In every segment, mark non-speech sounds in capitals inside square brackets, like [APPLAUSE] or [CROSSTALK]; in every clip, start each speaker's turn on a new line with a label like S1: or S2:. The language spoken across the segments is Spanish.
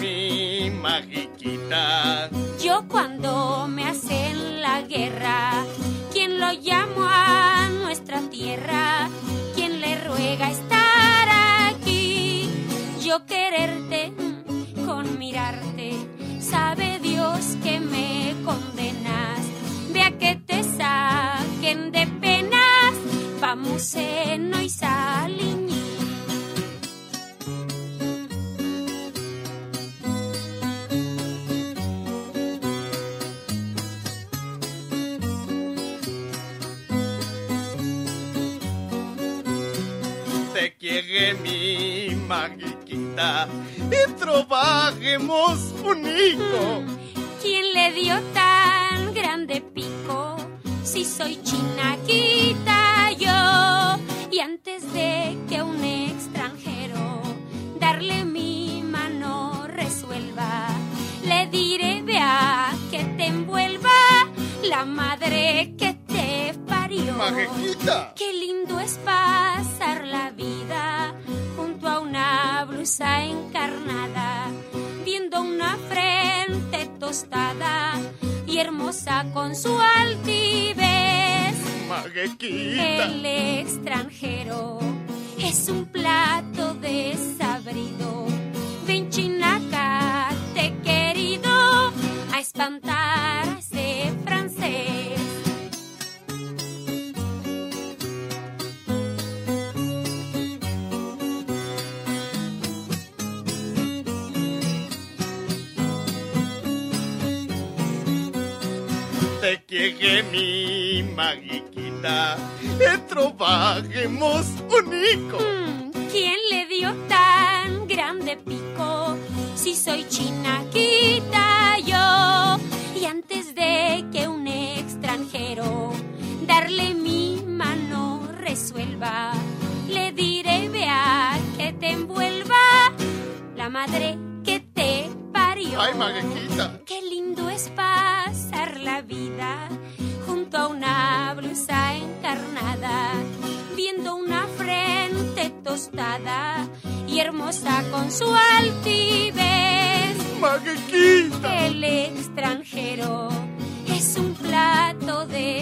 S1: Mi magiquita.
S2: Yo cuando me hacen la guerra, ¿quién lo llamo a nuestra tierra? ¿Quién le ruega estar aquí? Yo quererte con mirarte, sabe Dios que me condenas. Ve a que te saquen de penas, vamos en y salí
S1: magiquita y trabajemos unido.
S2: ¿Quién le dio tan grande pico? Si soy chinaquita yo. Y antes de que un extranjero darle mi mano resuelva, le diré vea que te envuelva la madre que te parió. Qué lindo es pasar la vida encarnada, viendo una frente tostada y hermosa con su altivez. El extranjero es un plato desabrido. Ven chinaca, te querido a espantar
S1: Llegue mi magiquita, trabajemos unico.
S2: Hmm, ¿Quién le dio tan grande pico? Si soy chinaquita yo. Y antes de que un extranjero darle mi mano resuelva, le diré vea que te envuelva la madre que te
S1: Ay.
S2: Qué lindo es pasar la vida junto a una blusa encarnada, viendo una frente tostada y hermosa con su altivez.
S1: Maguequita.
S2: El extranjero es un plato desabrido.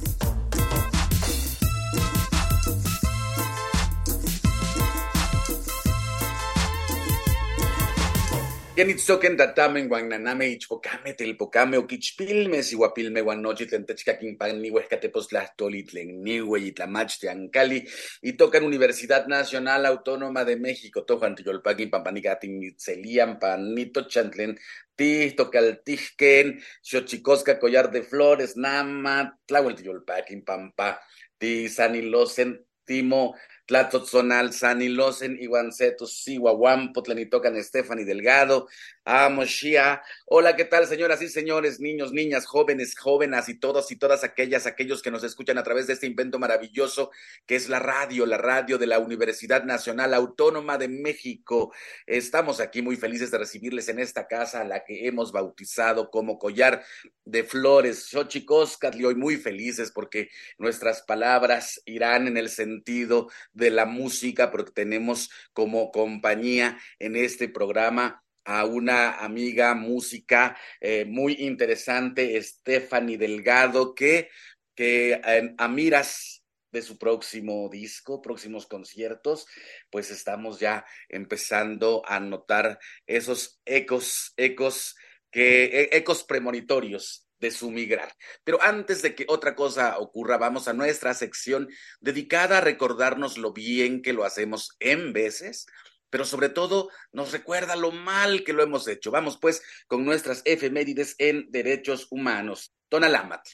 S3: Yanitzoken tatamen guananame ichpocame telpocame oquichpilme sihuapilme guanochi tlen techcaquinpani huescatepostlastoli tlen niue itlamach tiancali y tocan Universidad Nacional Autónoma de México tojuan tiyolpaquin pampanicatin mitzelian panito chantlen tihtocaltijken xochicosca collar de flores nama tlahuel tiyolpaquin pampa tisanilosen timo Tlatzotzonal, Sanilosen, Iwancetus, Sihuahuam, Potlanitocan, Stephanie Delgado, Amo Shia. Hola, ¿qué tal, señoras y señores, niños, niñas, jóvenes, jóvenes y todos y todas aquellas, aquellos que nos escuchan a través de este invento maravilloso que es la radio, la radio de la Universidad Nacional Autónoma de México. Estamos aquí muy felices de recibirles en esta casa, a la que hemos bautizado como Collar de Flores. Xochicóscatli, hoy muy felices porque nuestras palabras irán en el sentido de la música, porque tenemos como compañía en este programa a una amiga música eh, muy interesante, Stephanie Delgado, que, que a miras de su próximo disco, próximos conciertos, pues estamos ya empezando a notar esos ecos, ecos que, e, ecos premonitorios de su migrar. Pero antes de que otra cosa ocurra, vamos a nuestra sección dedicada a recordarnos lo bien que lo hacemos en veces pero sobre todo nos recuerda lo mal que lo hemos hecho. Vamos pues con nuestras efemérides en derechos humanos. Tonalámatl.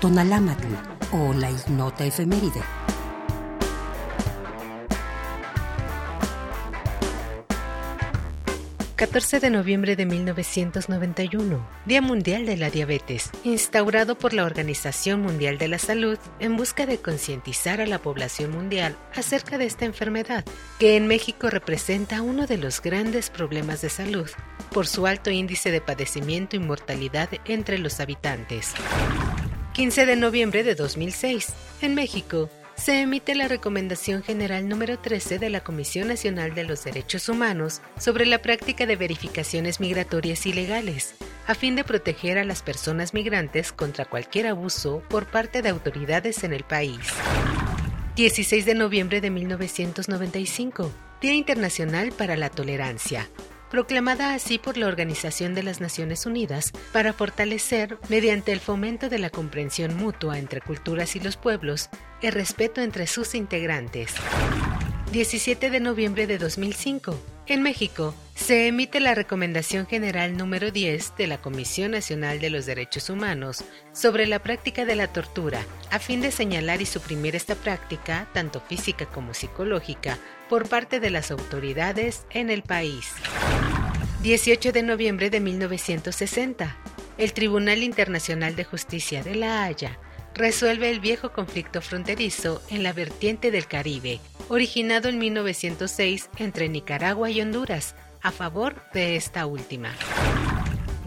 S4: Tonalámatl o la ignota efeméride.
S5: 14 de noviembre de 1991, Día Mundial de la Diabetes, instaurado por la Organización Mundial de la Salud en busca de concientizar a la población mundial acerca de esta enfermedad, que en México representa uno de los grandes problemas de salud por su alto índice de padecimiento y mortalidad entre los habitantes. 15 de noviembre de 2006, en México, se emite la Recomendación General número 13 de la Comisión Nacional de los Derechos Humanos sobre la práctica de verificaciones migratorias ilegales, a fin de proteger a las personas migrantes contra cualquier abuso por parte de autoridades en el país. 16 de noviembre de 1995, Día Internacional para la Tolerancia, proclamada así por la Organización de las Naciones Unidas para fortalecer, mediante el fomento de la comprensión mutua entre culturas y los pueblos, el respeto entre sus integrantes. 17 de noviembre de 2005. En México, se emite la Recomendación General número 10 de la Comisión Nacional de los Derechos Humanos sobre la práctica de la tortura, a fin de señalar y suprimir esta práctica, tanto física como psicológica, por parte de las autoridades en el país. 18 de noviembre de 1960. El Tribunal Internacional de Justicia de La Haya resuelve el viejo conflicto fronterizo en la vertiente del Caribe, originado en 1906 entre Nicaragua y Honduras, a favor de esta última.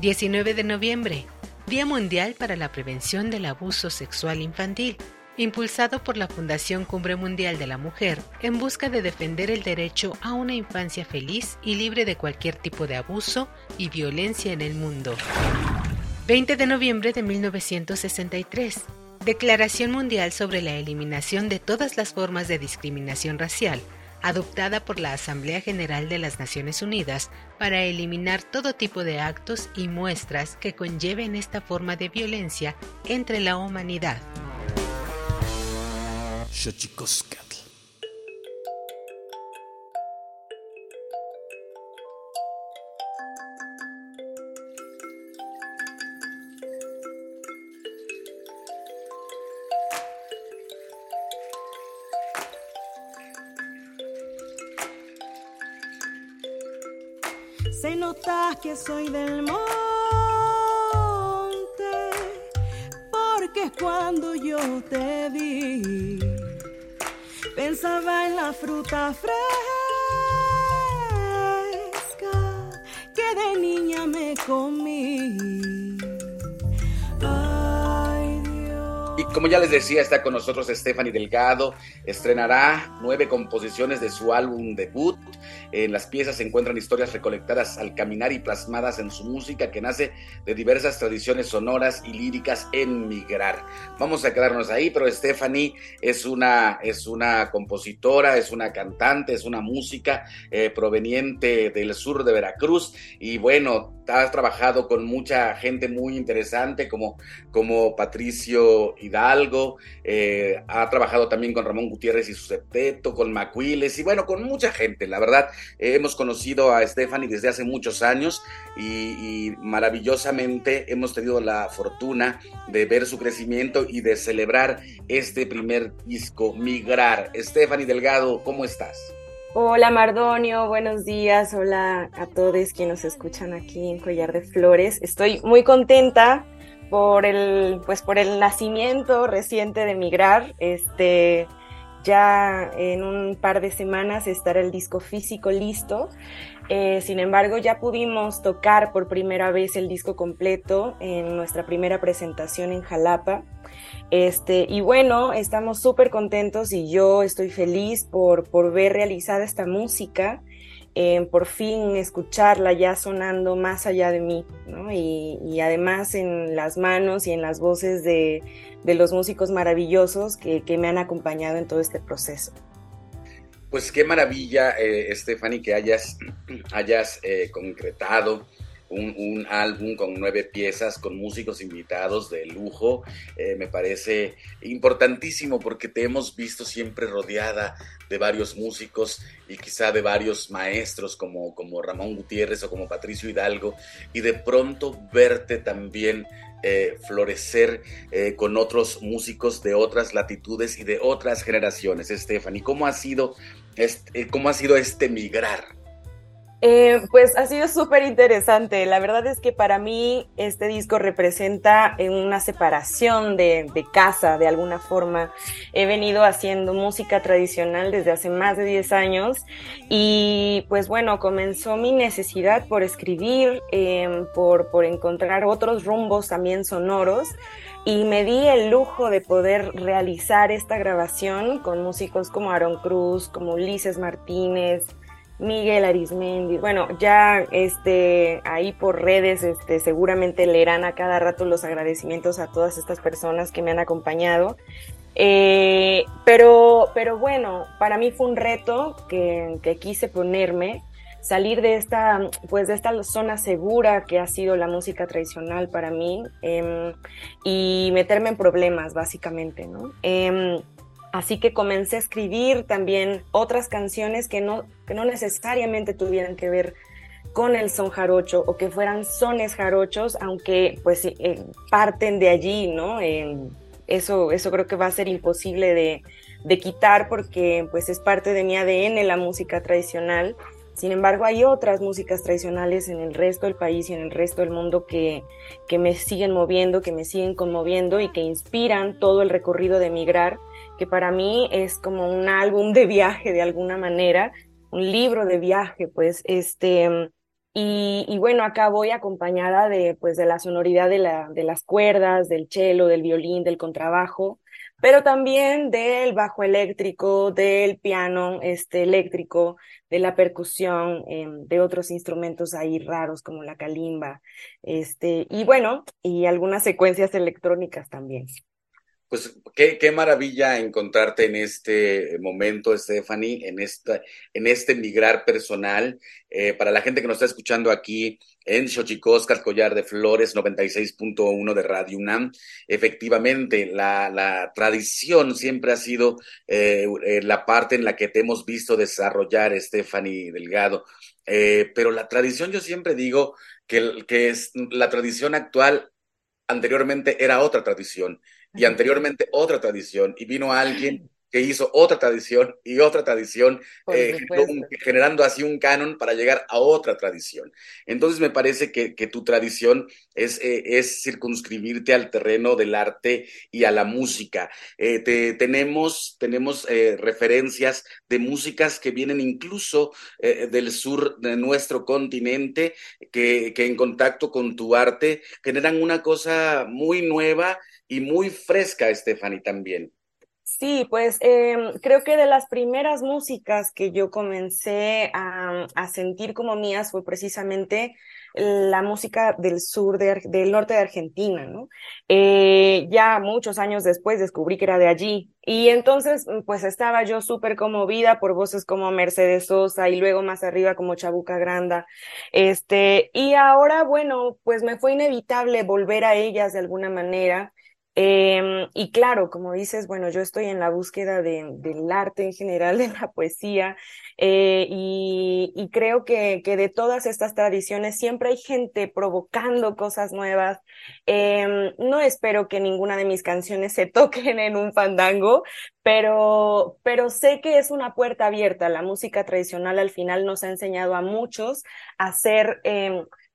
S5: 19 de noviembre, Día Mundial para la Prevención del Abuso Sexual Infantil, impulsado por la Fundación Cumbre Mundial de la Mujer en busca de defender el derecho a una infancia feliz y libre de cualquier tipo de abuso y violencia en el mundo. 20 de noviembre de 1963. Declaración Mundial sobre la Eliminación de todas las formas de discriminación racial, adoptada por la Asamblea General de las Naciones Unidas para eliminar todo tipo de actos y muestras que conlleven esta forma de violencia entre la humanidad.
S6: Que soy del monte, porque cuando yo te vi, pensaba en la fruta fresca que de niña me comí.
S3: Como ya les decía, está con nosotros Stephanie Delgado. Estrenará nueve composiciones de su álbum debut. En las piezas se encuentran historias recolectadas al caminar y plasmadas en su música que nace de diversas tradiciones sonoras y líricas en migrar. Vamos a quedarnos ahí, pero Stephanie es una, es una compositora, es una cantante, es una música eh, proveniente del sur de Veracruz y bueno, has trabajado con mucha gente muy interesante como, como Patricio Hidalgo Hidalgo, eh, ha trabajado también con Ramón Gutiérrez y su septeto, con Macuiles y bueno, con mucha gente. La verdad, hemos conocido a Stephanie desde hace muchos años y, y, maravillosamente hemos tenido la fortuna de ver su crecimiento y de celebrar este primer disco, Migrar. Stephanie Delgado, ¿cómo estás?
S7: Hola Mardonio, buenos días. Hola a todos quienes nos escuchan aquí en Collar de Flores. Estoy muy contenta por el, pues por el nacimiento reciente de Migrar. Este, ya en un par de semanas estará el disco físico listo. Eh, sin embargo, ya pudimos tocar por primera vez el disco completo en nuestra primera presentación en Jalapa. Este, y bueno, estamos súper contentos y yo estoy feliz por, por ver realizada esta música, eh, por fin escucharla ya sonando más allá de mí, ¿no? y, además en las manos y en las voces de, los músicos maravillosos que, que, me han acompañado en todo este proceso.
S3: Pues qué maravilla, eh, Stephanie, que hayas, [CLEARS THROAT] hayas eh, concretado un, álbum con nueve piezas, con músicos invitados de lujo. Eh, me parece importantísimo porque te hemos visto siempre rodeada de varios músicos y quizá de varios maestros como, como Ramón Gutiérrez o como Patricio Hidalgo, y de pronto verte también eh, florecer eh, con otros músicos de otras latitudes y de otras generaciones. Stephanie, ¿cómo ha sido este, cómo ha sido este migrar?
S7: Eh, pues ha sido súper interesante. La verdad es que para mí este disco representa una separación de, casa de alguna forma. He venido haciendo música tradicional desde hace más de 10 años y pues bueno, comenzó mi necesidad por escribir, eh, por, por encontrar otros rumbos también sonoros y me di el lujo de poder realizar esta grabación con músicos como Aaron Cruz, como Ulises Martínez, Miguel Arismendi, bueno, ya este, ahí por redes este, seguramente leerán a cada rato los agradecimientos a todas estas personas que me han acompañado. Eh, pero, pero bueno, para mí fue un reto que, que, quise ponerme, salir de esta, pues de esta zona segura que ha sido la música tradicional para mí eh, y meterme en problemas, básicamente, ¿no? Eh, Así que comencé a escribir también otras canciones que no, que no necesariamente tuvieran que ver con el son jarocho o que fueran sones jarochos, aunque pues eh, parten de allí, ¿no? Eso, eso creo que va a ser imposible de, de, quitar porque pues es parte de mi ADN la música tradicional. Sin embargo, hay otras músicas tradicionales en el resto del país y en el resto del mundo que, que me siguen moviendo, que me siguen conmoviendo y que inspiran todo el recorrido de migrar que para mí es como un álbum de viaje de alguna manera, un libro de viaje, pues, este, y, bueno, acá voy acompañada de, pues, de la sonoridad de, la, de las cuerdas, del cello, del violín, del contrabajo, pero también del bajo eléctrico, del piano este, eléctrico, de la percusión, eh, de otros instrumentos ahí raros como la calimba, este, y bueno, y algunas secuencias electrónicas también.
S3: Pues qué, qué, maravilla encontrarte en este momento, Stephanie, en, esta, en este migrar personal. Eh, para la gente que nos está escuchando aquí en Xochicóscar, Collar de Flores, 96.1 de Radio UNAM, efectivamente, la, la tradición siempre ha sido eh, la parte en la que te hemos visto desarrollar, Stephanie Delgado. Eh, pero la tradición, yo siempre digo que, que es, la tradición actual anteriormente era otra tradición y anteriormente otra tradición, y vino alguien que hizo otra tradición y otra tradición, eh, generando así un canon para llegar a otra tradición. Entonces me parece que, que tu tradición es, eh, es, circunscribirte al terreno del arte y a la música. Eh, te, tenemos tenemos referencias de músicas que vienen incluso del sur de nuestro continente, que, que en contacto con tu arte generan una cosa muy nueva y muy fresca, Stephanie, también.
S7: Sí, pues eh, creo que de las primeras músicas que yo comencé a, sentir como mías fue precisamente la música del sur, de, del norte de Argentina, ¿no? Eh, ya muchos años después descubrí que era de allí. Y entonces, pues estaba yo súper conmovida por voces como Mercedes Sosa y luego más arriba como Chabuca Granda. Este, y ahora, bueno, pues me fue inevitable volver a ellas de alguna manera Em, y claro, como dices, bueno, yo estoy en la búsqueda de, del arte en general, [LAUGHS] de la poesía, eh, y, creo que, que, de todas estas tradiciones siempre hay gente provocando cosas nuevas. Eh, no espero que ninguna de mis canciones se [LAUGHS] toquen en un fandango, pero, pero sé que es una puerta abierta. La música tradicional al final nos ha enseñado a muchos a ser...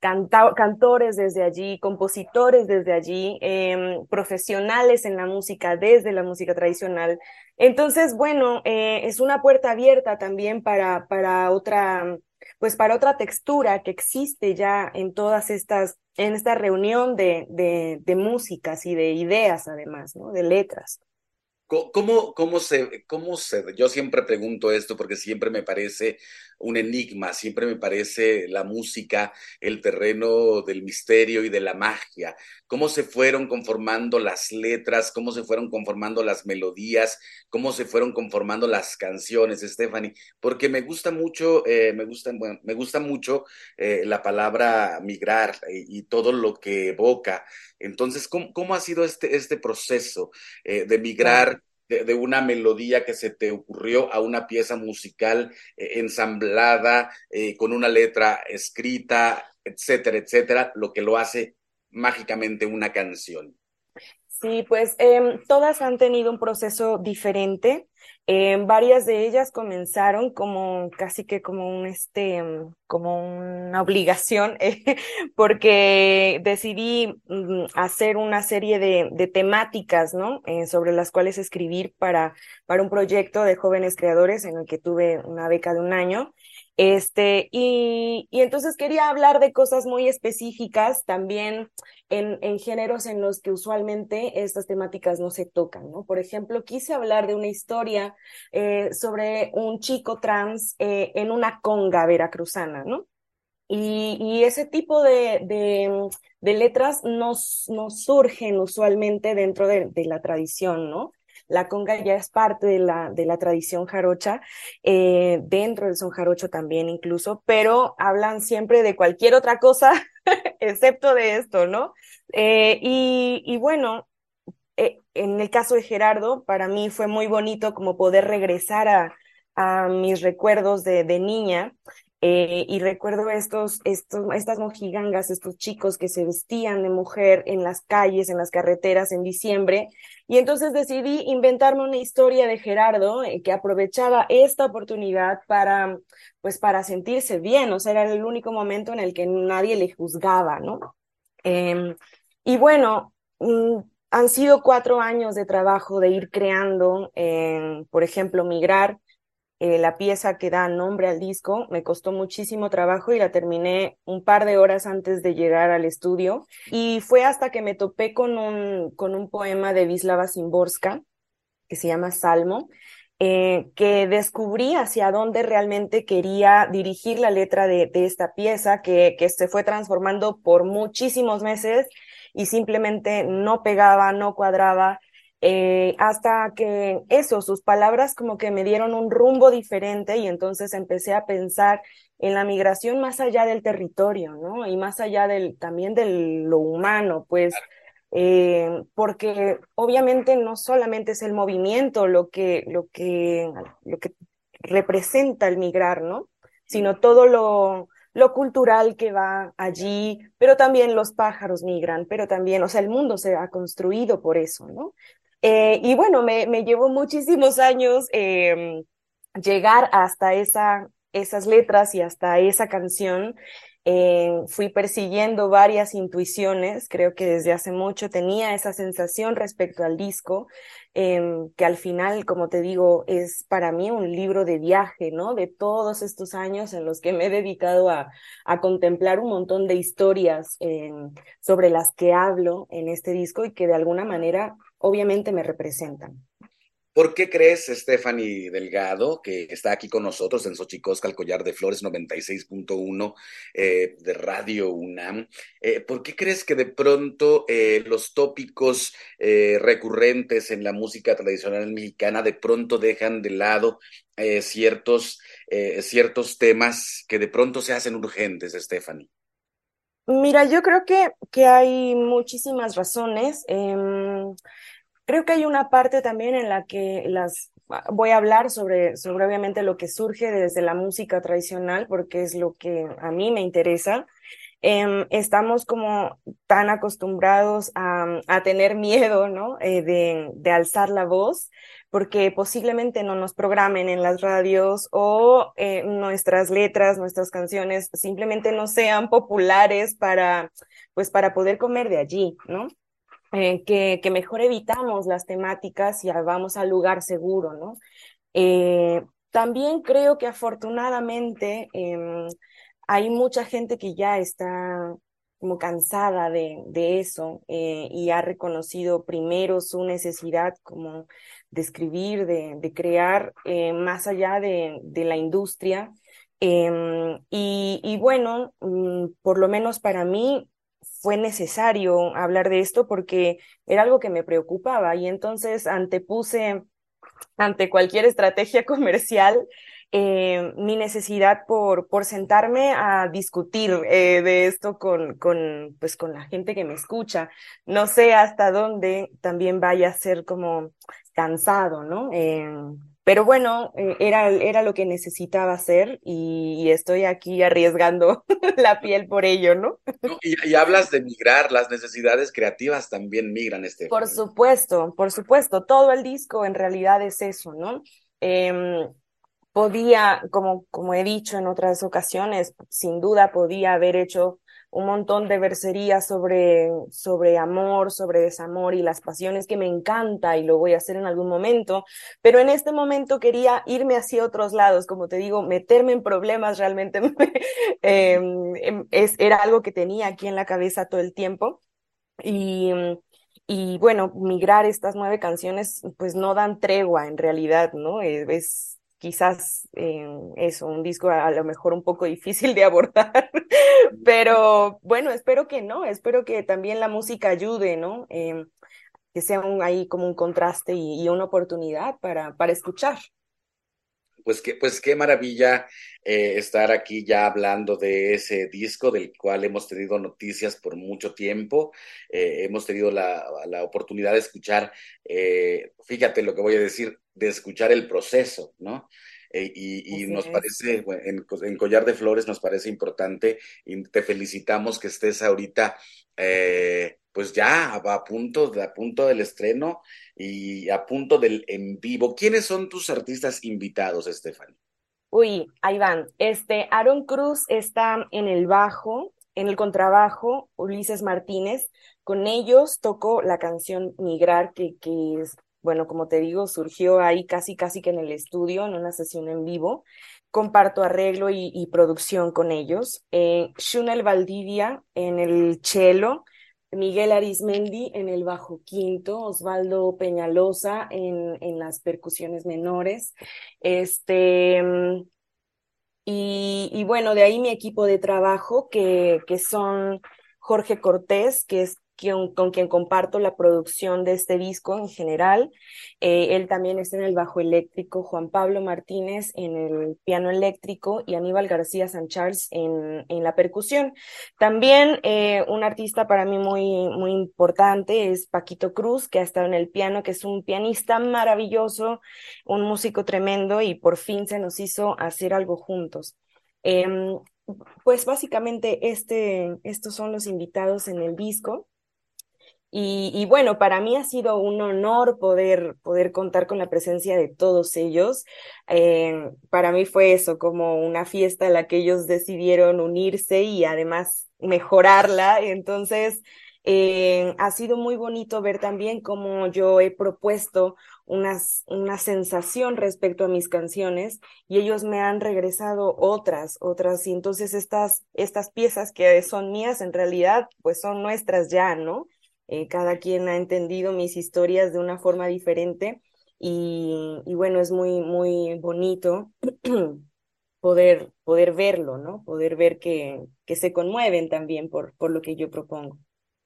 S7: Cantores desde allí, compositores desde allí, eh, profesionales en la música desde la música tradicional. Entonces, bueno, eh, es una puerta abierta también para, para otra, pues para otra textura que existe ya en todas estas, en esta reunión de, de, de músicas y de ideas además, ¿no? De letras.
S3: ¿Cómo, cómo, se, ¿Cómo se.? Yo siempre pregunto esto porque siempre me parece un enigma, siempre me parece la música el terreno del misterio y de la magia. ¿Cómo se fueron conformando las letras? ¿Cómo se fueron conformando las melodías? ¿Cómo se fueron conformando las canciones, Stephanie? Porque me gusta mucho, eh, me, gusta, bueno, me gusta mucho eh, la palabra migrar y, y, todo lo que evoca. Entonces, ¿cómo, cómo ha sido este, este proceso eh, de migrar? De, una melodía que se te ocurrió a una pieza musical eh, ensamblada, eh, con una letra escrita, etcétera, etcétera, lo que lo hace mágicamente una canción.
S7: Sí, pues eh, todas han tenido un proceso diferente. Varias de ellas comenzaron como casi que como un este, como una obligación, [LAUGHS] porque decidí mm, hacer una serie de, de temáticas, ¿no? Eh, sobre las cuales escribir para, para un proyecto de jóvenes creadores en el que tuve una beca de un año. Este, y, y entonces quería hablar de cosas muy específicas también en, en, géneros en los que usualmente estas temáticas no se tocan, ¿no? Por ejemplo, quise hablar de una historia eh, sobre un chico trans eh, en una conga veracruzana, ¿no? Y, y ese tipo de, de, letras no, no, surgen usualmente dentro de, de la tradición, ¿no? La conga ya es parte de la, de la tradición jarocha, eh, dentro del son jarocho también incluso, pero hablan siempre de cualquier otra cosa [LAUGHS] excepto de esto, ¿no? Eh, y, bueno, eh, en el caso de Gerardo, para mí fue muy bonito como poder regresar a, a mis recuerdos de, de niña eh, y recuerdo estos, estos, estas mojigangas, estos chicos que se vestían de mujer en las calles, en las carreteras en diciembre. Y entonces decidí inventarme una historia de Gerardo eh, que aprovechaba esta oportunidad para, pues, para sentirse bien. O sea, era el único momento en el que nadie le juzgaba, ¿no? Eh, y bueno, mmm, han sido cuatro años de trabajo de ir creando, por ejemplo, Migrar eh, la pieza que da nombre al disco. Me costó muchísimo trabajo y la terminé un par de horas antes de llegar al estudio. Y fue hasta que me topé con un, con un poema de Wisława Szymborska que se llama Salmo, eh, que descubrí hacia dónde realmente quería dirigir la letra de, de esta pieza, que, que se fue transformando por muchísimos meses y simplemente no pegaba, no cuadraba eh, hasta que eso, sus palabras como que me dieron un rumbo diferente y entonces empecé a pensar en la migración más allá del territorio, ¿no? Y más allá del, también de lo humano, pues, eh, porque obviamente no solamente es el movimiento lo que, lo que, lo que representa el migrar, ¿no? Sino todo lo, lo cultural que va allí, pero también los pájaros migran, pero también, o sea, el mundo se ha construido por eso, ¿no? Eh, y bueno, me, me, llevó muchísimos años eh, llegar hasta esa, esas letras y hasta esa canción. Eh, fui persiguiendo varias intuiciones, creo que desde hace mucho tenía esa sensación respecto al disco, eh, que al final, como te digo, es para mí un libro de viaje, ¿no? De todos estos años en los que me he dedicado a, a contemplar un montón de historias eh, sobre las que hablo en este disco y que de alguna manera obviamente me representan.
S3: ¿Por qué crees, Stephanie Delgado, que está aquí con nosotros en Xochicosca, el collar de flores 96.1 eh, de Radio UNAM? Eh, ¿Por qué crees que de pronto eh, los tópicos recurrentes en la música tradicional mexicana de pronto dejan de lado ciertos, ciertos temas que de pronto se hacen urgentes, Stephanie?
S7: Mira, yo creo que, que hay muchísimas razones. Em, creo que hay una parte también en la que las voy a hablar sobre, sobre obviamente lo que surge desde la música tradicional, porque es lo que a mí me interesa. Em, estamos como tan acostumbrados a, a tener miedo, ¿no? Eh, de, de, alzar la voz, porque posiblemente no nos programen en las radios o eh, nuestras letras, nuestras canciones simplemente no sean populares para, pues, para poder comer de allí, ¿no? Eh, que, que, mejor evitamos las temáticas y vamos al lugar seguro, ¿no? Eh, también creo que afortunadamente em, hay mucha gente que ya está como cansada de, de eso y ha reconocido primero su necesidad como de escribir, de, de crear eh, más allá de, de la industria. Eh, y, y, bueno, mm, por lo menos para mí fue necesario hablar de esto porque era algo que me preocupaba y entonces antepuse ante cualquier estrategia [LAUGHS] comercial eh, mi necesidad por, por sentarme a discutir eh, de esto con, con, pues, con la gente que me escucha. No sé hasta dónde también vaya a ser como cansado, ¿no? Eh, pero bueno, eh, era, era lo que necesitaba hacer y, y estoy aquí arriesgando [LAUGHS] la piel por ello, ¿no?
S3: no y, y, hablas de migrar, las necesidades creativas también migran, este.
S7: Por supuesto, por supuesto, todo el disco en realidad es eso, ¿no? Eh, podía, como, como he dicho en otras ocasiones, sin duda podía haber hecho un montón de versería sobre, sobre amor, sobre desamor y las pasiones que me encanta y lo voy a hacer en algún momento, pero en este momento quería irme hacia otros lados, como te digo, meterme en problemas realmente [LAUGHS] eh, es, era algo que tenía aquí en la cabeza todo el tiempo y, y bueno, migrar estas nueve canciones pues no dan tregua en realidad, ¿no? Es, quizás eh, es un disco a, lo mejor un poco [LAUGHS] difícil de abordar, pero bueno, espero que no, espero que también la música ayude, ¿no? Eh, que sea un, ahí como un contraste y, y, una oportunidad para, para escuchar.
S3: Pues qué, pues qué maravilla eh, estar aquí ya hablando de ese disco del cual hemos tenido noticias por mucho tiempo. Eh, hemos tenido la, la, oportunidad de escuchar, eh, fíjate lo que voy a decir, de escuchar el proceso, ¿no? Eh, y, y nos es. parece, en, en, Collar de Flores nos parece importante y te felicitamos que estés ahorita, eh, pues ya a punto, a punto del estreno y a punto del en vivo. ¿Quiénes son tus artistas invitados, Estefan?
S7: Uy, ahí van. Este, Aaron Cruz está en el bajo, en el contrabajo, Ulises Martínez. Con ellos tocó la canción Migrar, que, que es bueno, como te digo, surgió ahí casi, casi que en el estudio, en una sesión en vivo. Comparto arreglo y, producción con ellos. Eh, Shunel Valdivia en el cello, Miguel Arismendi en el bajo quinto, Osvaldo Peñalosa en, en las percusiones menores. Este, y, y, bueno, de ahí mi equipo de trabajo, que, que son Jorge Cortés, que es quien, con quien comparto la producción de este disco en general. Eh, él también está en el bajo eléctrico, Juan Pablo Martínez en el piano eléctrico y Aníbal García San Charles en, en la percusión. También eh, un artista para mí muy, muy importante es Paquito Cruz, que ha estado en el piano, que es un pianista maravilloso, un músico tremendo y por fin se nos hizo hacer algo juntos. Eh, pues básicamente este, estos son los invitados en el disco. Y, bueno, para mí ha sido un honor poder, poder contar con la presencia de todos ellos. Eh, para mí fue eso, como una fiesta en la que ellos decidieron unirse y además mejorarla. Entonces, eh, ha sido muy bonito ver también cómo yo he propuesto unas, una sensación respecto a mis canciones y ellos me han regresado otras, otras. Y entonces estas, estas piezas que son mías en realidad, pues son nuestras ya, ¿no? Eh, cada quien ha entendido mis historias de una forma diferente y, bueno, es muy, muy bonito [CLEARS THROAT] poder, poder verlo, ¿no? Poder ver que, que se conmueven también por, por lo que yo propongo.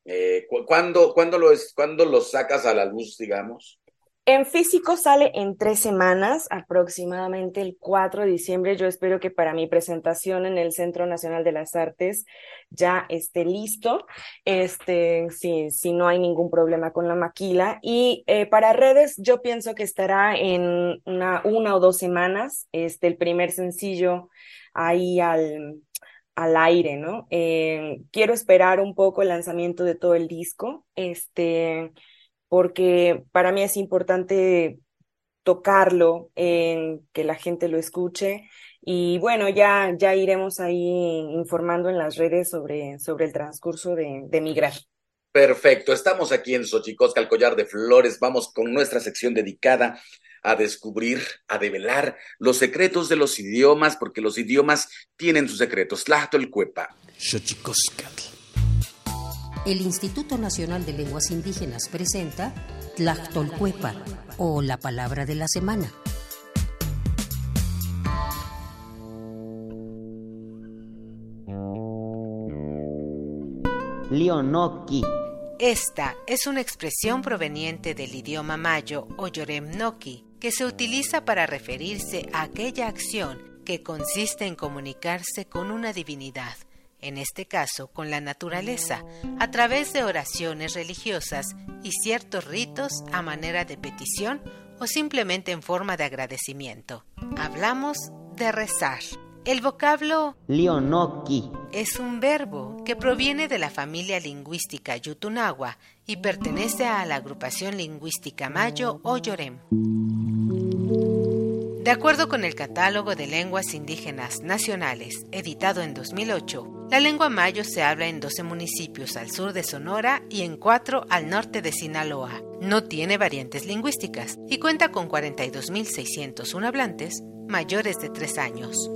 S3: Eh, ¿cuándo, ¿cuándo, lo es, ¿Cuándo lo sacas a la luz, digamos?
S7: En físico sale en tres semanas, aproximadamente el 4 de diciembre. Yo espero que para mi presentación en el Centro Nacional de las Artes ya esté listo, este, si, si no hay ningún problema con la maquila. Y eh, para redes, yo pienso que estará en una, una o dos semanas, este, el primer sencillo ahí al, al aire, ¿no? Eh, quiero esperar un poco el lanzamiento de todo el disco, este porque para mí es importante tocarlo, en que la gente lo escuche. Y bueno, ya, ya iremos ahí informando en las redes sobre, sobre el transcurso de, de migrar.
S3: Perfecto, estamos aquí en Xochicosca, el collar de flores. Vamos con nuestra sección dedicada a descubrir, a develar los secretos de los idiomas, porque los idiomas tienen sus secretos. Tlachtolcuepa. Xochicosca
S4: el Instituto Nacional de Lenguas Indígenas presenta Tlachtolcuepa o la palabra de la semana.
S5: Leonoki. Esta es una expresión proveniente del idioma mayo o yoremnoki que se utiliza para referirse a aquella acción que consiste en comunicarse con una divinidad en este caso con la naturaleza, a través de oraciones religiosas y ciertos ritos a manera de petición o simplemente en forma de agradecimiento. Hablamos de rezar. El vocablo Leonoki es un verbo que proviene de la familia lingüística Yutunagua y pertenece a la agrupación lingüística Mayo o Yorem. De acuerdo con el Catálogo de Lenguas Indígenas Nacionales, editado en 2008, la lengua mayo se habla en 12 municipios al sur de Sonora y en 4 al norte de Sinaloa. No tiene variantes lingüísticas y cuenta con 42.601 hablantes mayores de 3 años.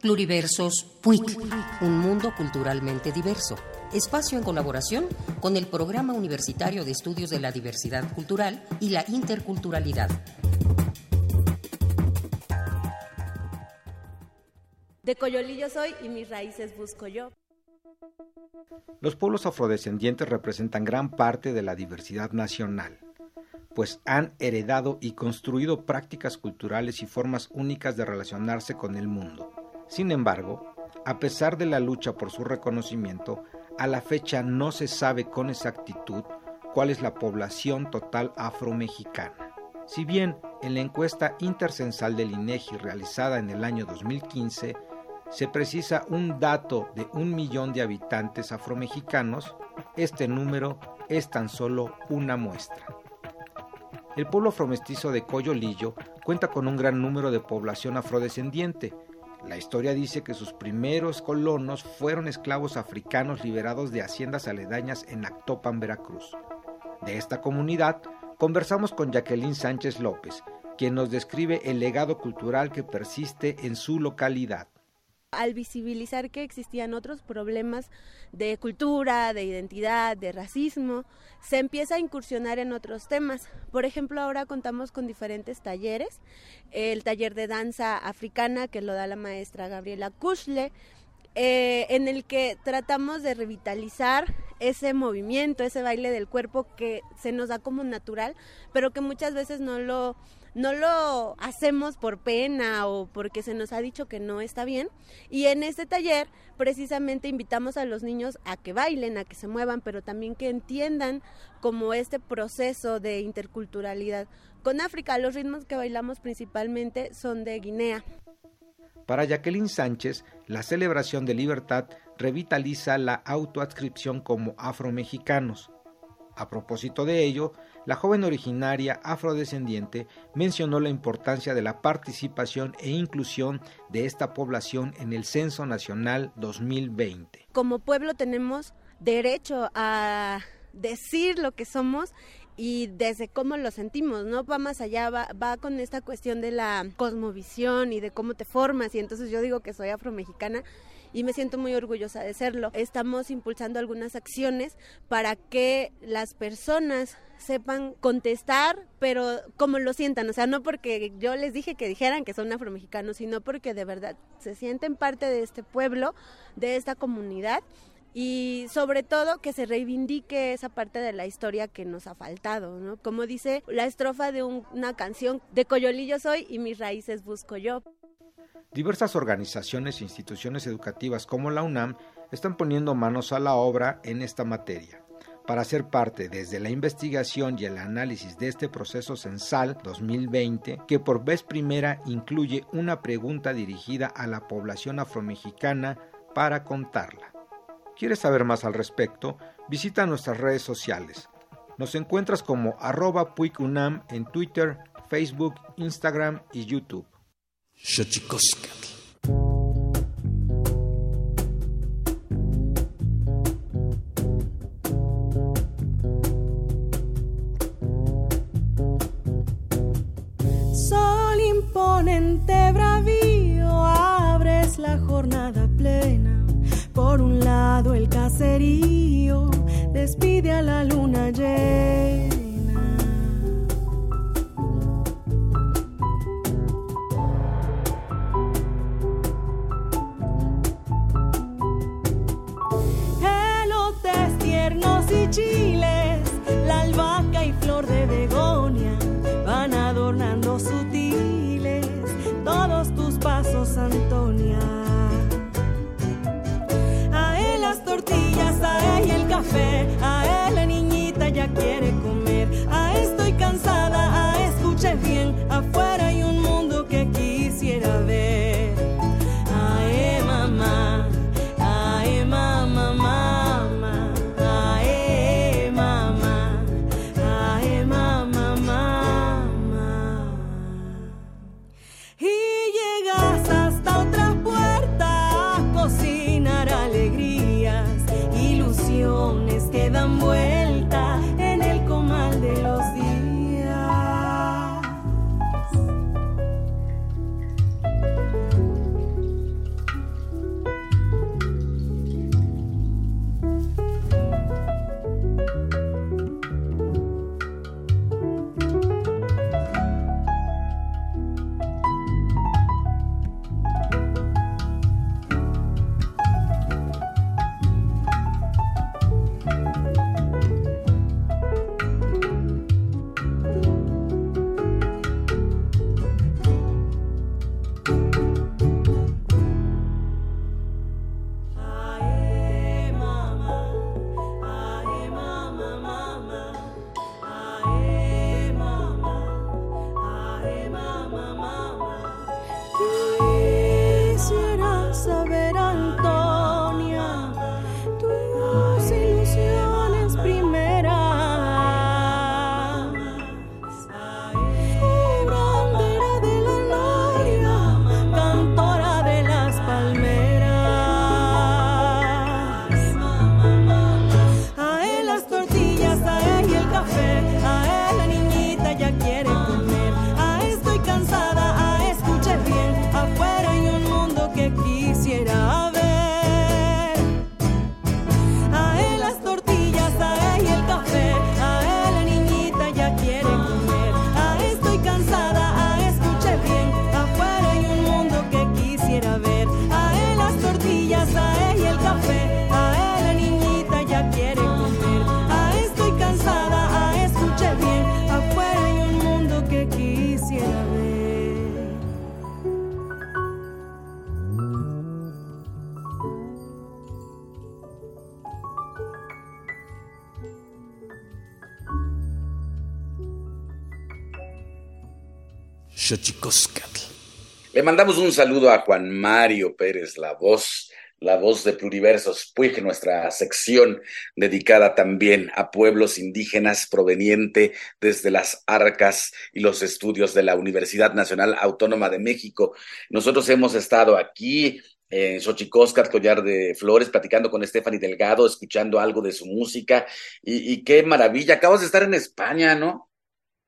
S4: Pluriversos PUIC, un mundo culturalmente diverso. Espacio en colaboración con el Programa Universitario de Estudios de la Diversidad Cultural y la Interculturalidad.
S8: De Coyolillo soy y mis raíces busco yo.
S9: Los pueblos afrodescendientes representan gran parte de la diversidad nacional, pues han heredado y construido prácticas culturales y formas únicas de relacionarse con el mundo. Sin embargo, a pesar de la lucha por su reconocimiento, a la fecha no se sabe con exactitud cuál es la población total afromexicana. Si bien en la encuesta intercensal del INEGI realizada en el año 2015 se precisa un dato de un millón de habitantes afromexicanos, este número es tan solo una muestra. El pueblo afromestizo de Coyolillo cuenta con un gran número de población afrodescendiente. La historia dice que sus primeros colonos fueron esclavos africanos liberados de haciendas aledañas en Actopan, Veracruz. De esta comunidad conversamos con Jacqueline Sánchez López, quien nos describe el legado cultural que persiste en su localidad
S8: al visibilizar que existían otros problemas de cultura, de identidad, de racismo, se empieza a incursionar en otros temas. Por ejemplo, ahora contamos con diferentes talleres. El taller de danza africana que lo da la maestra Gabriela Kushle, eh, en el que tratamos de revitalizar ese movimiento, ese baile del cuerpo que se nos da como natural, pero que muchas veces no lo no lo hacemos por pena o porque se nos ha dicho que no está bien. Y en este taller precisamente invitamos a los niños a que bailen, a que se muevan, pero también que entiendan como este proceso de interculturalidad. Con África los ritmos que bailamos principalmente son de Guinea.
S9: Para Jacqueline Sánchez, la celebración de libertad revitaliza la autoadscripción como afromexicanos. A propósito de ello, la joven originaria afrodescendiente mencionó la importancia de la participación e inclusión de esta población en el Censo Nacional 2020.
S8: Como pueblo tenemos derecho a decir lo que somos y desde cómo lo sentimos, ¿no? Va más allá, va, va, con esta cuestión de la cosmovisión y de cómo te formas y entonces yo digo que soy afromexicana y me siento muy orgullosa de serlo. Estamos impulsando algunas acciones para que las personas sepan contestar, pero como lo sientan, o sea, no porque yo les dije que dijeran que son afromexicanos, sino porque de verdad se sienten parte de este pueblo, de esta comunidad y sobre todo que se reivindique esa parte de la historia que nos ha faltado, ¿no? Como dice la estrofa de una canción de Coyolillo soy y mis raíces busco yo.
S9: Diversas organizaciones e instituciones educativas como la UNAM están poniendo manos a la obra en esta materia para ser parte desde la investigación y el análisis de este proceso censal 2020, que por vez primera incluye una pregunta dirigida a la población afromexicana para contarla. ¿Quieres saber más al respecto? Visita nuestras redes sociales. Nos encuentras como arroba puicunam en Twitter, Facebook, Instagram y YouTube.
S6: Sol imponente bravío, abres la jornada plena. Por un lado el caserío despide a la luna llena.
S3: Mandamos un saludo a Juan Mario Pérez, la voz, la voz de Pluriversos Puig, nuestra sección dedicada también a pueblos indígenas proveniente desde las arcas y los estudios de la Universidad Nacional Autónoma de México. Nosotros hemos estado aquí en Xochicóscar, Collar de Flores, platicando con Stephanie Delgado, escuchando algo de su música. Y, y, qué maravilla. Acabas de estar en España, ¿no?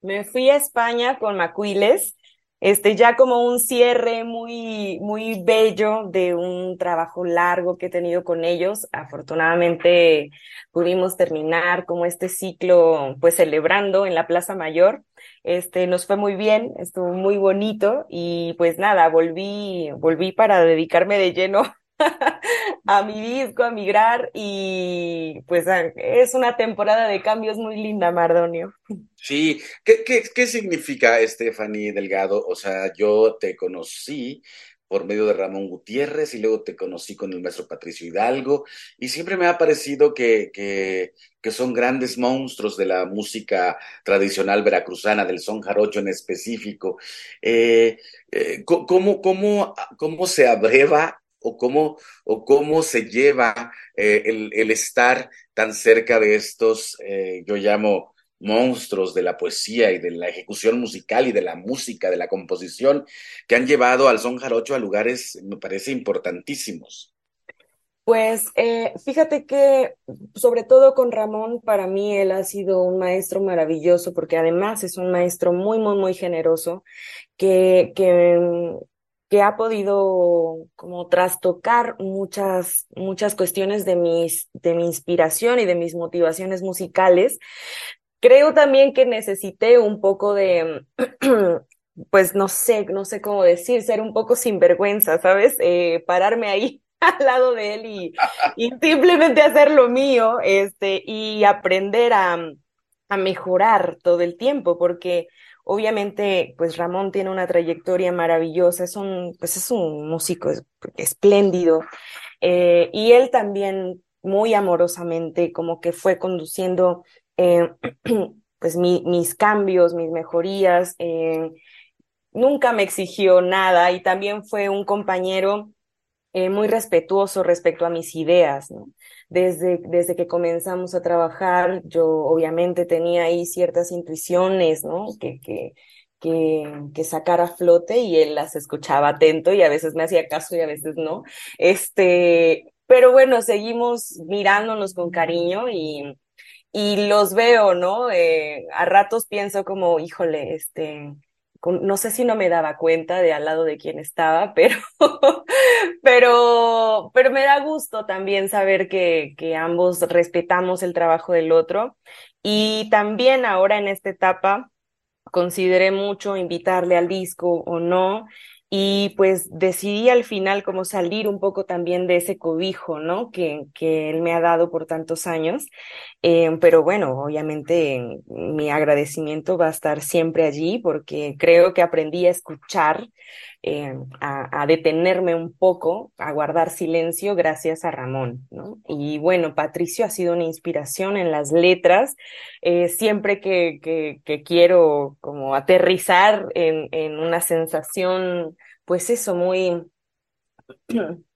S7: Me fui a España con Macuiles, este, ya como un cierre muy, muy bello de un trabajo largo que he tenido con ellos. Afortunadamente pudimos terminar como este ciclo, pues celebrando en la Plaza Mayor. Este, nos fue muy bien, estuvo muy bonito y pues nada, volví, volví para dedicarme de lleno [LAUGHS] a mi disco, a migrar y pues es una temporada de cambios muy linda, Mardonio.
S3: Sí, ¿qué, qué, qué significa Stephanie Delgado? O sea, yo te conocí por medio de Ramón Gutiérrez y luego te conocí con el maestro Patricio Hidalgo y siempre me ha parecido que, que, que son grandes monstruos de la música tradicional veracruzana, del son jarocho en específico. Eh, eh, ¿cómo, cómo, ¿Cómo se abreva o cómo, o cómo se lleva eh, el, el, estar tan cerca de estos, eh, yo llamo, monstruos de la poesía y de la ejecución musical y de la música, de la composición, que han llevado al son jarocho a lugares, me parece, importantísimos.
S7: Pues eh, fíjate que, sobre todo con Ramón, para mí él ha sido un maestro maravilloso, porque además es un maestro muy, muy, muy generoso, que, que, que ha podido como trastocar muchas, muchas cuestiones de, mis, de mi inspiración y de mis motivaciones musicales, Creo también que necesité un poco de, [CLEARS THROAT] pues no sé, no sé cómo decir, ser un poco sinvergüenza, ¿sabes? Eh, pararme ahí [LAUGHS] al lado de él y, y, [LAUGHS] simplemente hacer lo mío, este, y aprender a, a mejorar todo el tiempo, porque obviamente, pues Ramón tiene una trayectoria maravillosa, es un, pues es un músico espléndido, eh, y él también muy amorosamente como que fue conduciendo eh, [CLEARS THROAT] pues mi, mis cambios, mis mejorías, eh, nunca me exigió nada y también fue un compañero muy respetuoso respecto a mis ideas, ¿no? Desde, desde que comenzamos a trabajar, yo obviamente tenía ahí ciertas intuiciones, ¿no? Que, que, que, que sacar a flote y él las escuchaba atento y a veces me hacía caso y a veces no. Este, pero bueno, seguimos mirándonos con cariño y, y los veo, ¿no? Eh, a ratos pienso como, híjole, este, no sé si no me daba cuenta de al lado de quién estaba, pero, [LAUGHS] pero, pero me da gusto también saber que, que ambos respetamos el trabajo del otro. Y también ahora en esta etapa consideré mucho invitarle al disco o no, y pues decidí al final como salir un poco también de ese cobijo, ¿no? Que, que él me ha dado por tantos años. Eh, pero bueno, obviamente mi agradecimiento va a estar siempre allí porque creo que aprendí a escuchar, eh, a, detenerme un poco, a guardar silencio gracias a Ramón, ¿no? Y bueno, Patricio ha sido una inspiración en las letras. Eh, siempre que, que, que, quiero como aterrizar en, en una sensación pues eso, muy, [CLEARS THROAT]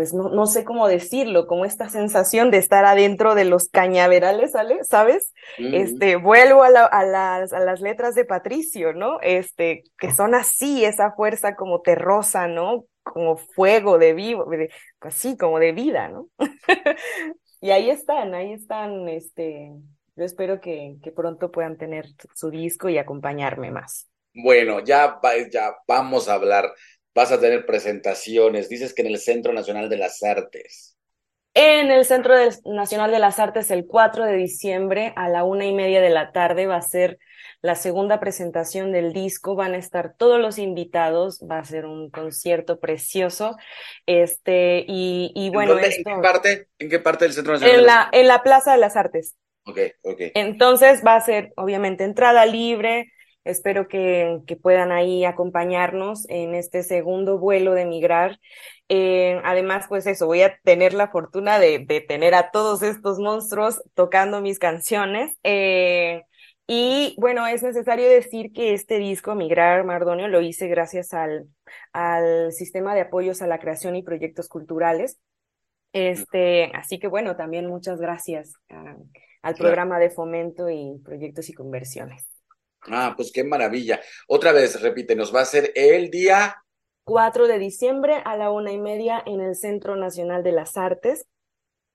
S7: pues no, no, sé cómo decirlo, como esta sensación de estar adentro de los cañaverales, ¿sabes? Mm. Este, vuelvo a, la, a, las, a las letras de Patricio, ¿no? Este, que son así, esa fuerza como terrosa, ¿no? Como fuego de vivo, de, así como de vida, ¿no? [LAUGHS] y ahí están, ahí están, este, yo espero que, que pronto puedan tener su disco y acompañarme más.
S3: Bueno, ya, ya vamos a hablar vas a tener presentaciones. Dices que en el Centro Nacional de las Artes.
S7: En el Centro Nacional de las Artes, el 4 de diciembre a la una y media de la tarde va a ser la segunda presentación del disco. Van a estar todos los invitados. Va a ser un concierto precioso. Este, y, y bueno.
S3: ¿En,
S7: esto...
S3: ¿En qué parte? ¿En qué parte del Centro Nacional?
S7: En la, en la Plaza de las Artes.
S3: Ok, ok.
S7: Entonces va a ser, obviamente, entrada libre Espero que, que, puedan ahí acompañarnos en este segundo vuelo de migrar. Eh, además, pues eso, voy a tener la fortuna de, de, tener a todos estos monstruos tocando mis canciones. Eh, Y bueno, es necesario decir que este disco, Migrar Mardonio, lo hice gracias al, al sistema de apoyos a la creación y proyectos culturales. Este, así que bueno, también muchas gracias al programa de fomento y proyectos y conversiones.
S3: Ah, pues qué maravilla. Otra vez, repite, nos va a ser el día
S7: 4 de diciembre a la una y media en el Centro Nacional de las Artes,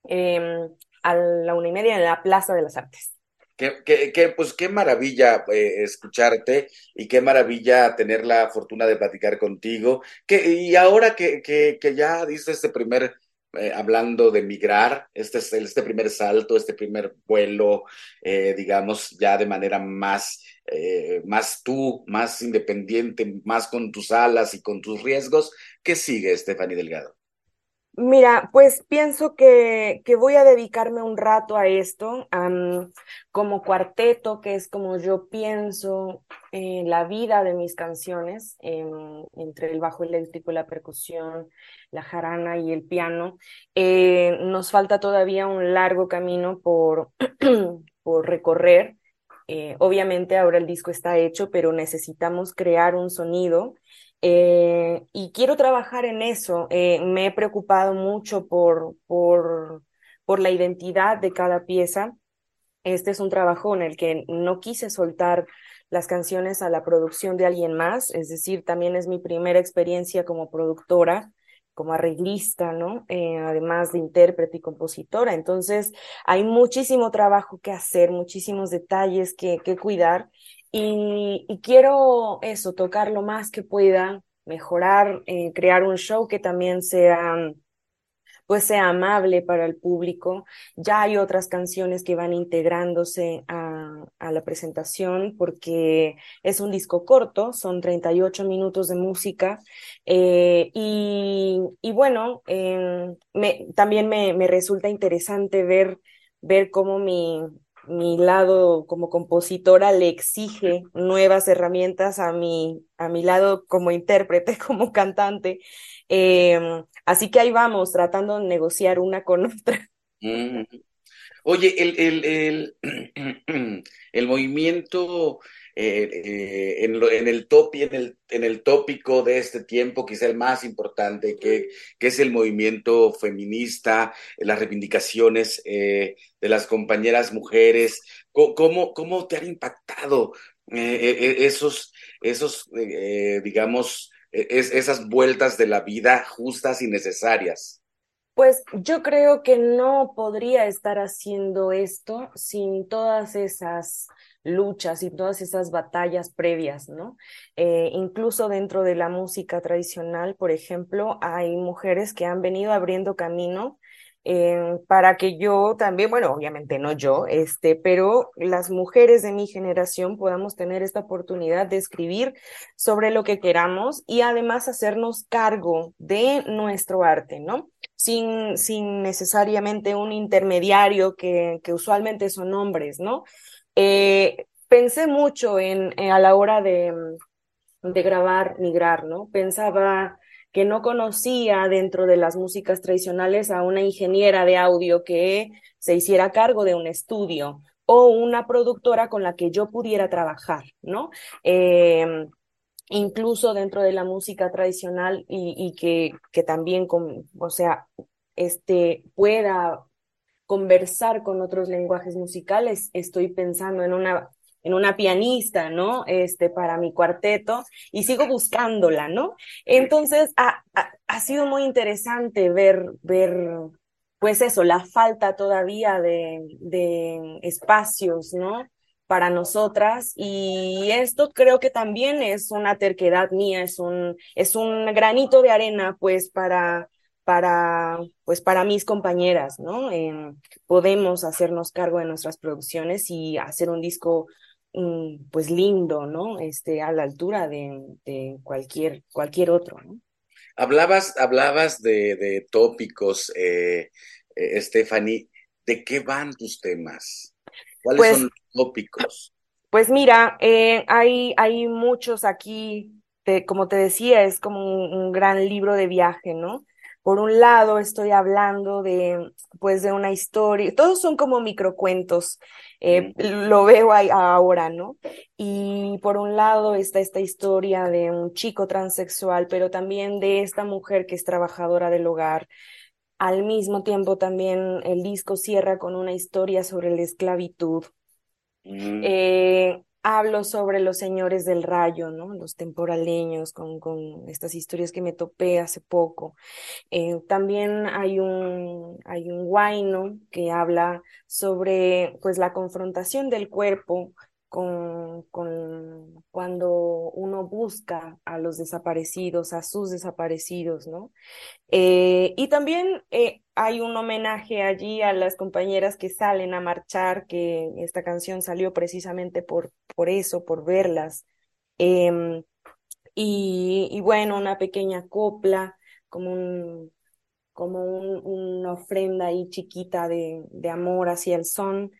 S7: em, a la una y media en la Plaza de las Artes.
S3: Qué, qué, pues qué maravilla eh, escucharte y qué maravilla tener la fortuna de platicar contigo. Que, y ahora que, que, que ya diste este primer eh, hablando de migrar, este es este primer salto, este primer vuelo, eh, digamos, ya de manera más, eh, más tú, más independiente, más con tus alas y con tus riesgos. ¿Qué sigue, Stephanie Delgado?
S7: Mira, pues pienso que, que, voy a dedicarme un rato a esto, como cuarteto, que es como yo pienso en la vida de mis canciones, entre el bajo eléctrico, la percusión, la jarana y el piano. Eh, nos falta todavía un largo camino por, [CLEARS THROAT] por recorrer. Eh, obviamente ahora el disco está hecho, pero necesitamos crear un sonido eh, y quiero trabajar en eso. Eh, me he preocupado mucho por, por, por la identidad de cada pieza. Este es un trabajo en el que no quise soltar las canciones a la producción de alguien más, es decir, también es mi primera experiencia como productora, como arreglista, ¿no? Eh, además de intérprete y compositora. Entonces, hay muchísimo trabajo que hacer, muchísimos detalles que, que cuidar y, quiero eso, tocar lo más que pueda, mejorar, eh, crear un show que también sea pues sea amable para el público. Ya hay otras canciones que van integrándose a, la presentación porque es un disco corto, son 38 minutos de música eh, y, bueno, eh, me, también me, me resulta interesante ver, ver cómo mi, mi lado como compositora le exige nuevas herramientas a mi, a mi lado como intérprete, [LAUGHS] como cantante. Em, así que ahí vamos, tratando de negociar una con otra.
S3: Oye, el, el, el, [CLEARS THROAT] el movimiento eh, eh, en, el top en el, en el tópico de este tiempo, quizá el más importante, que, que es el movimiento feminista, las reivindicaciones eh, de las compañeras mujeres. ¿Cómo, cómo te han impactado esos, esos digamos, esas vueltas de la vida justas y necesarias?
S7: Pues yo creo que no podría estar haciendo esto sin todas esas luchas y todas esas batallas previas, ¿no? Eh, incluso dentro de la música tradicional, por ejemplo, hay mujeres que han venido abriendo camino eh, para que yo también, bueno, obviamente no yo, este, pero las mujeres de mi generación podamos tener esta oportunidad de escribir sobre lo que queramos y además hacernos cargo de nuestro arte, ¿no? Sin, sin necesariamente un intermediario que, que usualmente son hombres, ¿no? Eh, pensé mucho en, eh, a la hora de, de grabar Migrar, ¿no? Pensaba que no conocía dentro de las músicas tradicionales a una ingeniera de audio que se hiciera cargo de un estudio o una productora con la que yo pudiera trabajar, ¿no? Em, incluso dentro de la música tradicional y, y que, que también, con, o sea, este, pueda conversar con otros lenguajes musicales. Estoy pensando en una en una pianista, ¿no? Este, para mi cuarteto, y sigo buscándola, ¿no? Entonces, ha, ha, sido muy interesante ver, ver, pues eso, la falta todavía de, de espacios, ¿no? Para nosotras, y esto creo que también es una terquedad mía, es un, es un granito de arena, pues, para, para, pues para mis compañeras, ¿no? podemos hacernos cargo de nuestras producciones y hacer un disco, mm, pues lindo, ¿no? Este, a la altura de, de cualquier, cualquier otro, ¿no?
S3: Hablabas, hablabas de, de tópicos, eh, eh, Stephanie, ¿de qué van tus temas? ¿Cuáles pues son los tópicos?
S7: Pues mira, eh, hay, hay muchos aquí, como te decía, es como un gran libro de viaje, ¿no? Por un lado estoy hablando de, pues, de una historia, todos son como microcuentos, eh, lo veo ahora, ¿no? Y por un lado está esta historia de un chico transexual, pero también de esta mujer que es trabajadora del hogar. Al mismo tiempo también el disco cierra con una historia sobre la esclavitud. Eh, hablo sobre los señores del rayo, ¿no? Los temporaleños, con, con estas historias que me topé hace poco. Eh, también hay un, hay un guayno que habla sobre, pues, la confrontación del cuerpo con, con, cuando uno busca a los desaparecidos, a sus desaparecidos, ¿no? Eh, y también eh, hay un homenaje allí a las compañeras que salen a marchar, que esta canción salió precisamente por, por eso, por verlas. Em, y, bueno, una pequeña copla, como como un, una ofrenda ahí chiquita de, de amor hacia el son.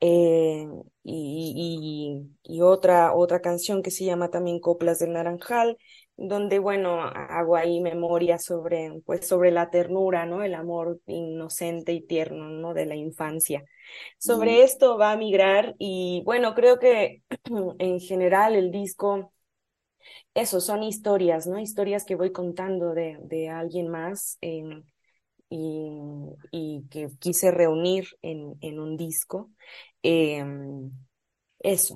S7: Eh, y, y, otra, otra canción que se llama también Coplas del Naranjal, donde, bueno, hago ahí memoria sobre, pues, sobre la ternura, ¿no? El amor inocente y tierno, ¿no? De la infancia. Sobre esto va a migrar y, bueno, creo que [CLEARS THROAT] en general el disco, eso, son historias, ¿no? Historias que voy contando de, de alguien más. Eh, y, y, que quise reunir en, en un disco. Eh, eso,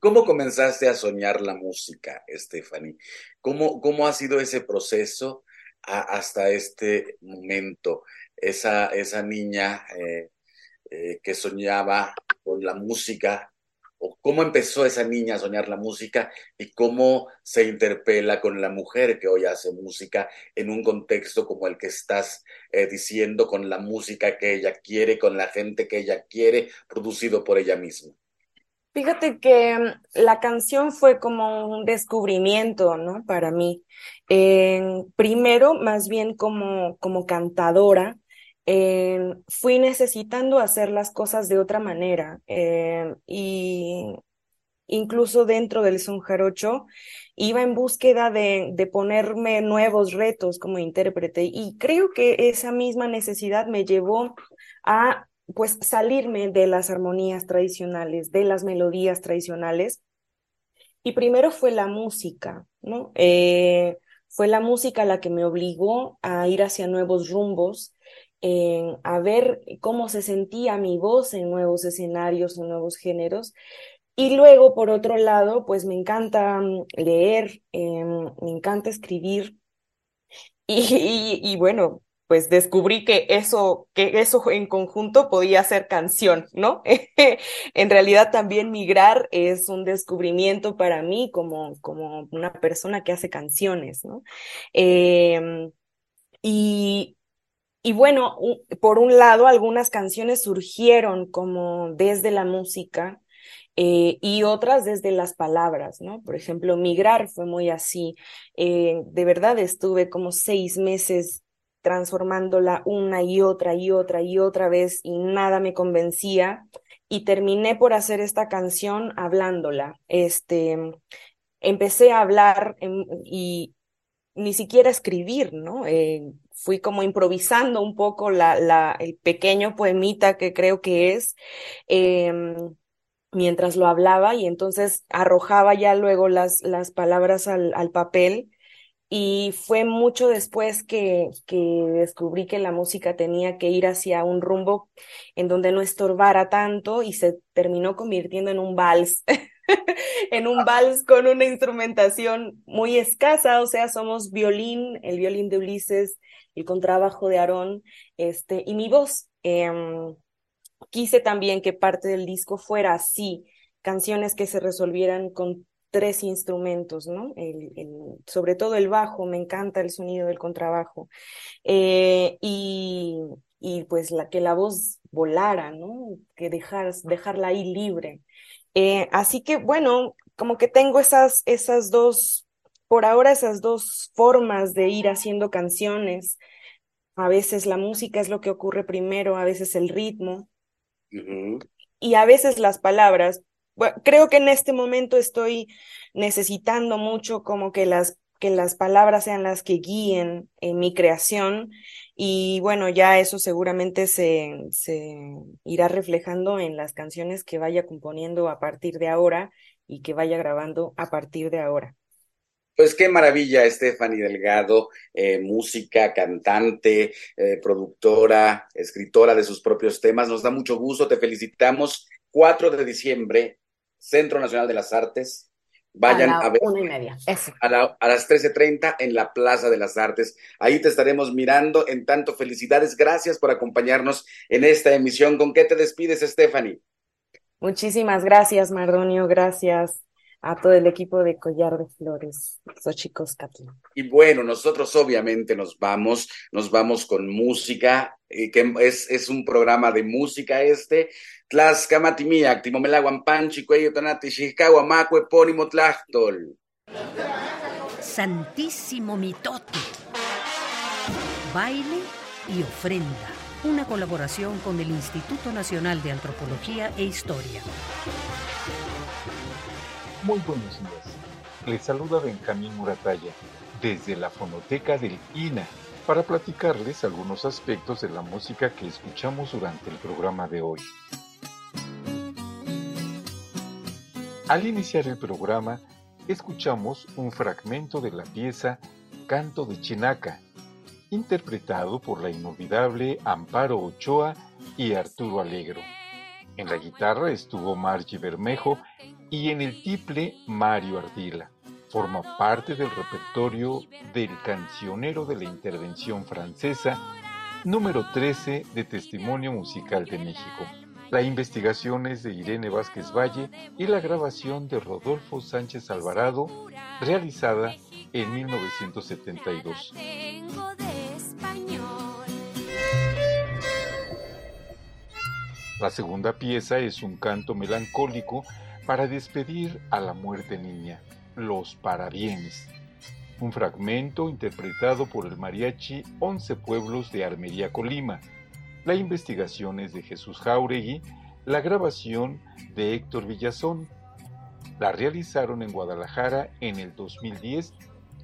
S3: ¿Cómo comenzaste a soñar la música, Stephanie? ¿Cómo, cómo ha sido ese proceso hasta este momento? Esa, esa niña eh, eh, que soñaba con la música, o cómo empezó esa niña a soñar la música y cómo se interpela con la mujer que hoy hace música en un contexto como el que estás eh, diciendo, con la música que ella quiere, con la gente que ella quiere, producido por ella misma.
S7: Fíjate que mm, la canción fue como un descubrimiento, ¿no? Para mí. primero, más bien como, como cantadora, fui necesitando hacer las cosas de otra manera. Eh, y incluso dentro del son jarocho, iba en búsqueda de, de, ponerme nuevos retos como intérprete. Y creo que esa misma necesidad me llevó a pues salirme de las armonías tradicionales, de las melodías tradicionales. Y primero fue la música, ¿no? Eh, fue la música la que me obligó a ir hacia nuevos rumbos, a ver cómo se sentía mi voz en nuevos escenarios, en nuevos géneros. Y luego, por otro lado, pues me encanta mm, leer, em, me encanta escribir. [LAUGHS] Y, y, bueno, pues descubrí que eso, que eso en conjunto podía ser canción, ¿no? [LAUGHS] en realidad también migrar es un descubrimiento para mí como, como una persona que hace canciones, ¿no? Eh, y, y bueno, por un lado, algunas canciones surgieron como desde la música eh, y otras desde las palabras, ¿no? Por ejemplo, Migrar fue muy así. Eh, de verdad estuve como seis meses transformándola una y otra y otra y otra vez y nada me convencía y terminé por hacer esta canción hablándola. Este, empecé a hablar y ni siquiera escribir, ¿no? Eh, fui como improvisando un poco la, la, el pequeño poemita que creo que es. Em, mientras lo hablaba y entonces arrojaba ya luego las, las palabras al, al papel y fue mucho después que, que descubrí que la música tenía que ir hacia un rumbo en donde no estorbara tanto y se terminó convirtiendo en un vals, [LAUGHS] en un vals con una instrumentación muy escasa, o sea, somos violín, el violín de Ulises, el contrabajo de Aarón, este, y mi voz. Em, quise también que parte del disco fuera así, canciones que se resolvieran con tres instrumentos, ¿no? El, sobre todo el bajo, me encanta el sonido del contrabajo. Eh, y, y, pues la, que la voz volara, ¿no? Que dejar, dejarla ahí libre. Eh, así que bueno, como que tengo esas, esas dos, por ahora esas dos formas de ir haciendo canciones. A veces la música es lo que ocurre primero, a veces el ritmo. Y a veces las palabras, creo que en este momento estoy necesitando mucho como que las que las palabras sean las que guíen en mi creación y bueno, ya eso seguramente se, se irá reflejando en las canciones que vaya componiendo a partir de ahora y que vaya grabando a partir de ahora.
S3: Pues qué maravilla, Stephanie Delgado, eh, música, cantante, eh, productora, escritora de sus propios temas. Nos da mucho gusto, te felicitamos. 4 de diciembre, Centro Nacional de las Artes. Vayan a, ver.
S7: Una y media,
S3: A, a las 13.30 en la Plaza de las Artes. Ahí te estaremos mirando. En tanto, felicidades. Gracias por acompañarnos en esta emisión. ¿Con qué te despides, Stephanie?
S7: Muchísimas gracias, Mardonio. Gracias a todo el equipo de Collar de Flores, chicos Catla.
S3: Y bueno, nosotros obviamente nos vamos, nos vamos con música, eh, que es, es un programa de música este. Tlaxcamatimiac, Timomelaguampanchi, Cuello Tonati, Xiscahuamaco, Epónimo Tlachtol.
S4: Santísimo Mitote. Baile y ofrenda. Una colaboración con el Instituto Nacional de Antropología e Historia.
S10: Muy buenos días. Les saluda Benjamín Murataya desde la fonoteca del INA para platicarles algunos aspectos de la música que escuchamos durante el programa de hoy. Al iniciar el programa, escuchamos un fragmento de la pieza Canto de Chinaca, interpretado por la inolvidable Amparo Ochoa y Arturo Alegro. En la guitarra estuvo Margie Bermejo y en el tiple Mario Ardila. Forma parte del repertorio del cancionero de la intervención francesa número 13 de Testimonio Musical de México. La investigación es de Irene Vázquez Valle y la grabación de Rodolfo Sánchez Alvarado, realizada en 1972. La segunda pieza es un canto melancólico para despedir a la muerte niña, Los Parabienes, un fragmento interpretado por el mariachi Once Pueblos de Armería Colima. La investigación es de Jesús Jauregui, la grabación de Héctor Villazón. La realizaron en Guadalajara en el 2010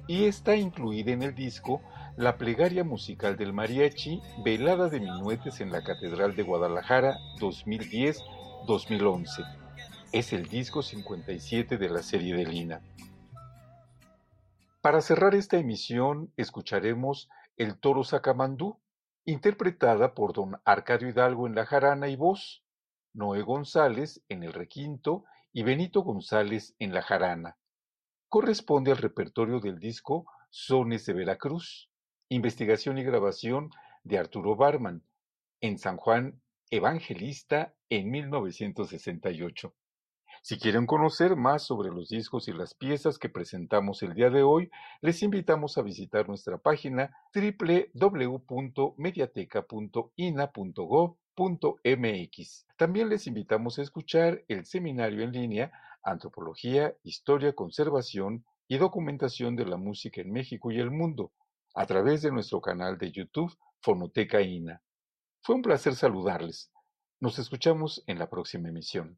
S10: y está incluida en el disco La plegaria musical del mariachi, velada de minuetes en la Catedral de Guadalajara 2010-2011 es el disco 57 de la serie de Lina. Para cerrar esta emisión escucharemos El Toro Sacamandú, interpretada por don Arcadio Hidalgo en la jarana y voz, Noé González en el requinto y Benito González en la jarana. Corresponde al repertorio del disco Sones de Veracruz, investigación y grabación de Arturo Barman, en San Juan Evangelista en 1968. Si quieren conocer más sobre los discos y las piezas que presentamos el día de hoy, les invitamos a visitar nuestra página www.mediateca.ina.gov.mx. También les invitamos a escuchar el seminario en línea Antropología, Historia, Conservación y Documentación de la Música en México y el Mundo a través de nuestro canal de YouTube Fonoteca INA. Fue un placer saludarles. Nos escuchamos en la próxima emisión.